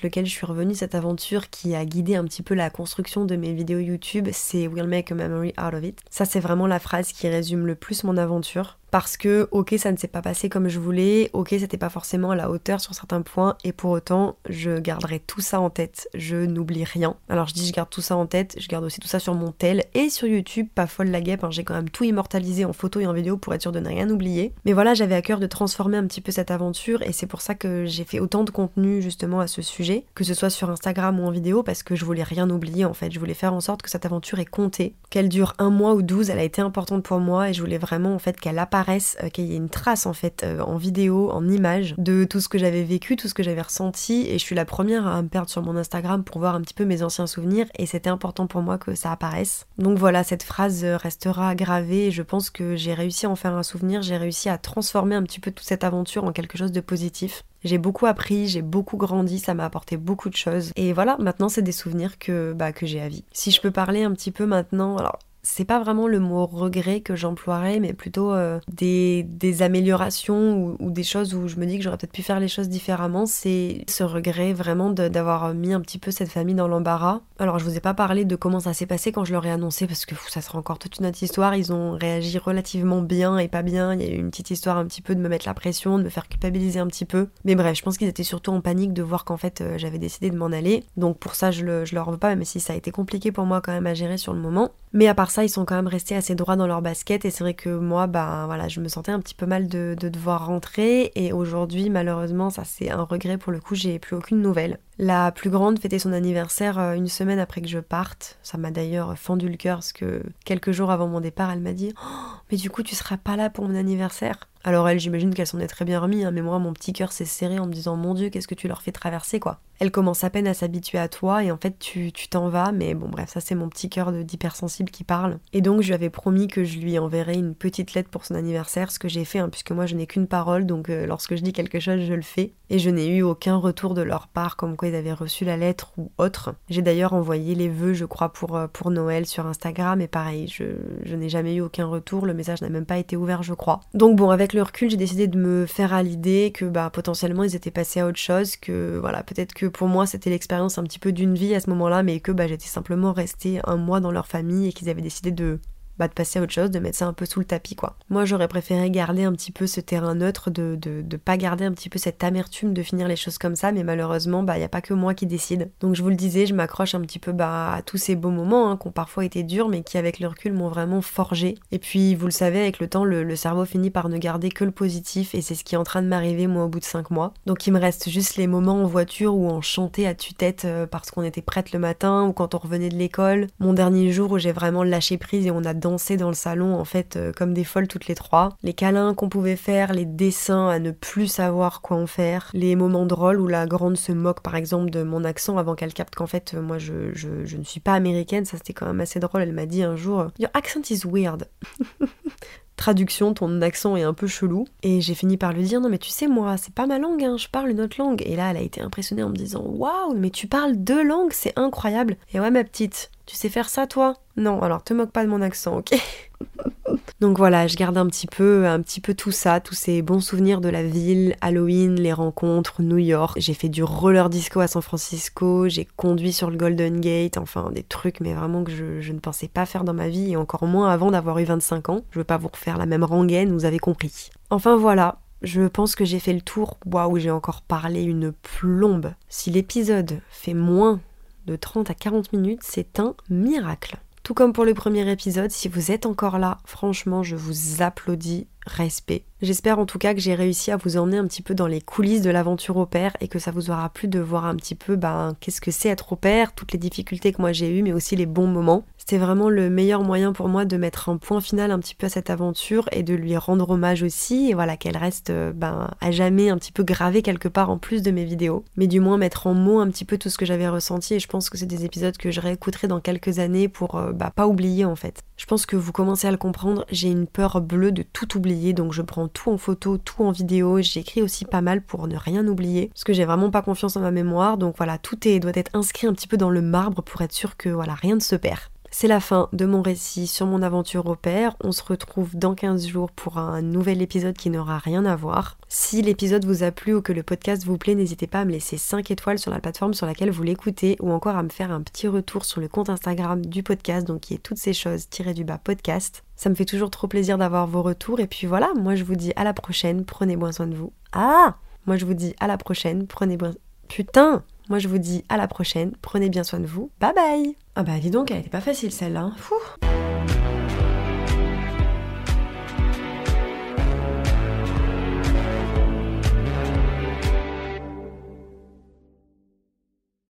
lequel je suis revenue cette aventure qui a guidé un petit peu la construction de mes vidéos YouTube, c'est We'll make a memory out of it. Ça c'est vraiment la phrase qui résume le plus mon aventure parce que ok ça ne s'est pas passé comme je voulais, ok c'était pas forcément à la hauteur sur certains points et pour autant je garderai tout ça en tête, je n'oublie rien. Alors je dis je garde tout ça en tête, je garde aussi tout ça sur mon tel et sur YouTube, pas folle la guêpe, hein, j'ai quand même tout immortalisé en photo et en vidéo pour être sûr de ne rien oublier. Mais voilà j'avais à cœur de transformer un petit peu cette aventure et c'est pour ça que j'ai fait autant de contenu justement à ce sujet, que ce soit sur Instagram ou en vidéo parce que je voulais rien oublier en fait, je voulais faire en sorte que cette aventure est comptée, qu'elle dure un mois ou douze, elle a été importante pour moi et je voulais vraiment en fait qu'elle apparaisse euh, qu'il y ait une trace en fait euh, en vidéo, en image de tout ce que j'avais vécu, tout ce que j'avais ressenti et je suis la première à me perdre sur mon Instagram pour voir un petit peu mes anciens souvenirs et c'était important pour moi que ça apparaisse. Donc voilà, cette phrase euh, restera gravée et je pense que j'ai réussi à en faire un souvenir, j'ai réussi à transformer un petit peu toute cette aventure en quelque chose de positif. J'ai beaucoup appris, j'ai beaucoup grandi, ça m'a apporté beaucoup de choses. Et voilà, maintenant c'est des souvenirs que, bah, que j'ai à vie. Si je peux parler un petit peu maintenant, alors c'est pas vraiment le mot regret que j'emploierais, mais plutôt euh, des, améliorations ou, des choses où je me dis que j'aurais peut-être pu faire les choses différemment. C'est ce regret vraiment d'avoir mis un petit peu cette famille dans l'embarras. Alors je vous ai pas parlé de comment ça s'est passé quand je leur ai annoncé parce que ça sera encore toute une autre histoire. Ils ont réagi relativement bien et pas bien. Il y a eu une petite histoire un petit peu de me mettre la pression, de me faire culpabiliser un petit peu. Mais bref, je pense qu'ils étaient surtout en panique de voir qu'en fait euh, j'avais décidé de m'en aller. Donc pour ça je, le, je leur veux pas, même si ça a été compliqué pour moi quand même à gérer sur le moment. Mais à part ça, ils sont quand même restés assez droits dans leur basket et c'est vrai que moi, bah voilà, je me sentais un petit peu mal de, de devoir rentrer et aujourd'hui, malheureusement, ça c'est un regret pour le coup, j'ai plus aucune nouvelle. La plus grande fêtait son anniversaire euh, une semaine après que je parte. Ça m'a d'ailleurs fendu le cœur parce que quelques jours avant mon départ, elle m'a dit oh, Mais du coup, tu seras pas là pour mon anniversaire alors elle, j'imagine qu'elle s'en est très bien remis, hein, mais moi, mon petit cœur s'est serré en me disant Mon Dieu, qu'est-ce que tu leur fais traverser, quoi. Elle commence à peine à s'habituer à toi, et en fait, tu t'en vas, mais bon, bref, ça c'est mon petit cœur d'hypersensible qui parle. Et donc, je lui avais promis que je lui enverrais une petite lettre pour son anniversaire, ce que j'ai fait, hein, puisque moi, je n'ai qu'une parole, donc euh, lorsque je dis quelque chose, je le fais. Et je n'ai eu aucun retour de leur part, comme quoi ils avaient reçu la lettre ou autre. J'ai d'ailleurs envoyé les vœux, je crois, pour, euh, Noël sur Instagram, et pareil, je, je n'ai jamais eu aucun retour, le message n'a même pas été ouvert, je crois. Donc bon, avec le recul, j'ai décidé de me faire à l'idée que bah, potentiellement ils étaient passés à autre chose, que voilà, peut-être que pour moi c'était l'expérience un petit peu d'une vie à ce moment-là, mais que bah, j'étais simplement restée un mois dans leur famille et qu'ils avaient décidé de bah, de passer à autre chose, de mettre ça un peu sous le tapis quoi. Moi j'aurais préféré garder un petit peu ce terrain neutre, de, de, pas garder un petit peu cette amertume de finir les choses comme ça, mais malheureusement bah il y a pas que moi qui décide. Donc je vous le disais, je m'accroche un petit peu bah, à tous ces beaux moments hein, qui ont parfois été durs mais qui avec le recul m'ont vraiment forgé. Et puis vous le savez, avec le temps le, cerveau finit par ne garder que le positif et c'est ce qui est en train de m'arriver moi au bout de 5 mois. Donc il me reste juste les moments en voiture où on chantait à tue-tête euh, parce qu'on était prête le matin ou quand on revenait de l'école. Mon dernier jour où j'ai vraiment lâché prise et on a dansé dans le salon en fait euh, comme des folles toutes les trois. Les câlins qu'on pouvait faire, les dessins à ne plus savoir quoi en faire, les moments drôles où la grande se moque par exemple de mon accent avant qu'elle capte qu'en fait euh, moi je, je, je, ne suis pas américaine, ça c'était quand même assez drôle. Elle m'a dit un jour Your accent is weird. traduction, ton accent est un peu chelou. Et j'ai fini par lui dire, non mais tu sais moi, c'est pas ma langue, hein, je parle une autre langue. Et là, elle a été impressionnée en me disant, waouh, mais tu parles deux langues, c'est incroyable. Et ouais ma petite, tu sais faire ça toi? Non, alors te moque pas de mon accent, ok? Donc voilà, je garde un petit peu, un petit peu tout ça, tous ces bons souvenirs de la ville, Halloween, les rencontres, New York. J'ai fait du roller disco à San Francisco, j'ai conduit sur le Golden Gate, enfin des trucs, mais vraiment que je, ne pensais pas faire dans ma vie, et encore moins avant d'avoir eu 25 ans. Je veux pas vous refaire la même rengaine, vous avez compris. Enfin voilà, je pense que j'ai fait le tour. Waouh, j'ai encore parlé une plombe. Si l'épisode fait moins de 30 à 40 minutes, c'est un miracle. Tout comme pour le premier épisode, si vous êtes encore là, franchement, je vous applaudis respect. J'espère en tout cas que j'ai réussi à vous emmener un petit peu dans les coulisses de l'aventure au père et que ça vous aura plu de voir un petit peu ben, qu'est-ce que c'est être au père, toutes les difficultés que moi j'ai eues, mais aussi les bons moments. C'était vraiment le meilleur moyen pour moi de mettre un point final un petit peu à cette aventure et de lui rendre hommage aussi, et voilà, qu'elle reste euh, ben, à jamais un petit peu gravée quelque part en plus de mes vidéos, mais du moins mettre en mots un petit peu tout ce que j'avais ressenti et je pense que c'est des épisodes que je réécouterai dans quelques années pour euh, bah, pas oublier en fait. Je pense que vous commencez à le comprendre, j'ai une peur bleue de tout oublier, donc je prends tout en photo, tout en vidéo, j'écris aussi pas mal pour ne rien oublier, parce que j'ai vraiment pas confiance en ma mémoire, donc voilà, tout doit être inscrit un petit peu dans le marbre pour être sûr que voilà, rien ne se perd. C'est la fin de mon récit sur mon aventure au père. On se retrouve dans 15 jours pour un nouvel épisode qui n'aura rien à voir. Si l'épisode vous a plu ou que le podcast vous plaît, n'hésitez pas à me laisser 5 étoiles sur la plateforme sur laquelle vous l'écoutez ou encore à me faire un petit retour sur le compte Instagram du podcast, donc qui est toutes ces choses tirées du bas podcast. Ça me fait toujours trop plaisir d'avoir vos retours et puis voilà, moi je vous dis à la prochaine, prenez bien soin de vous. Ah Moi je vous dis à la prochaine, prenez bien... Putain moi je vous dis à la prochaine, prenez bien soin de vous, bye bye Ah bah dis donc, elle était pas facile celle-là. Hein.